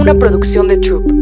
Una producción de Troop.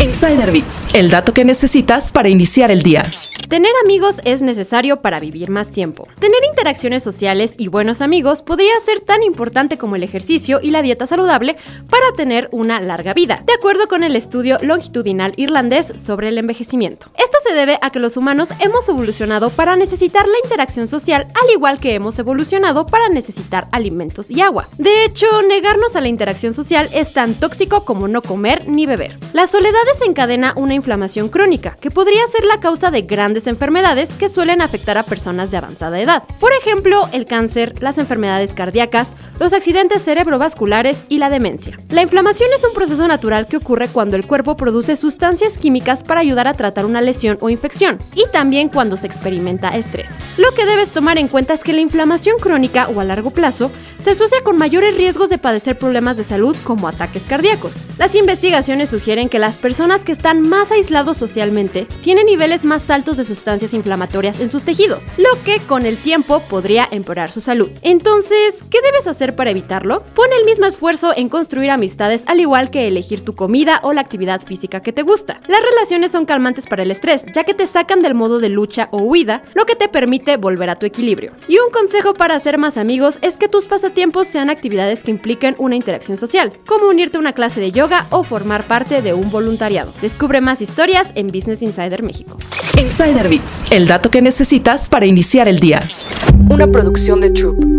Insider Bits, el dato que necesitas para iniciar el día. Tener amigos es necesario para vivir más tiempo. Tener interacciones sociales y buenos amigos podría ser tan importante como el ejercicio y la dieta saludable para tener una larga vida, de acuerdo con el estudio longitudinal irlandés sobre el envejecimiento. Se debe a que los humanos hemos evolucionado para necesitar la interacción social al igual que hemos evolucionado para necesitar alimentos y agua. De hecho, negarnos a la interacción social es tan tóxico como no comer ni beber. La soledad desencadena una inflamación crónica que podría ser la causa de grandes enfermedades que suelen afectar a personas de avanzada edad. Por ejemplo, el cáncer, las enfermedades cardíacas, los accidentes cerebrovasculares y la demencia. La inflamación es un proceso natural que ocurre cuando el cuerpo produce sustancias químicas para ayudar a tratar una lesión o infección, y también cuando se experimenta estrés. Lo que debes tomar en cuenta es que la inflamación crónica o a largo plazo se asocia con mayores riesgos de padecer problemas de salud como ataques cardíacos. Las investigaciones sugieren que las personas que están más aislados socialmente tienen niveles más altos de sustancias inflamatorias en sus tejidos, lo que con el tiempo podría empeorar su salud. Entonces, ¿qué debes hacer para evitarlo? Pon el mismo esfuerzo en construir amistades al igual que elegir tu comida o la actividad física que te gusta. Las relaciones son calmantes para el estrés, ya que te sacan del modo de lucha o huida, lo que te permite volver a tu equilibrio. Y un consejo para hacer más amigos es que tus pasatiempos sean actividades que impliquen una interacción social, como unirte a una clase de yoga o formar parte de un voluntariado. Descubre más historias en Business Insider México. Insider Bits, el dato que necesitas para iniciar el día. Una producción de Troop.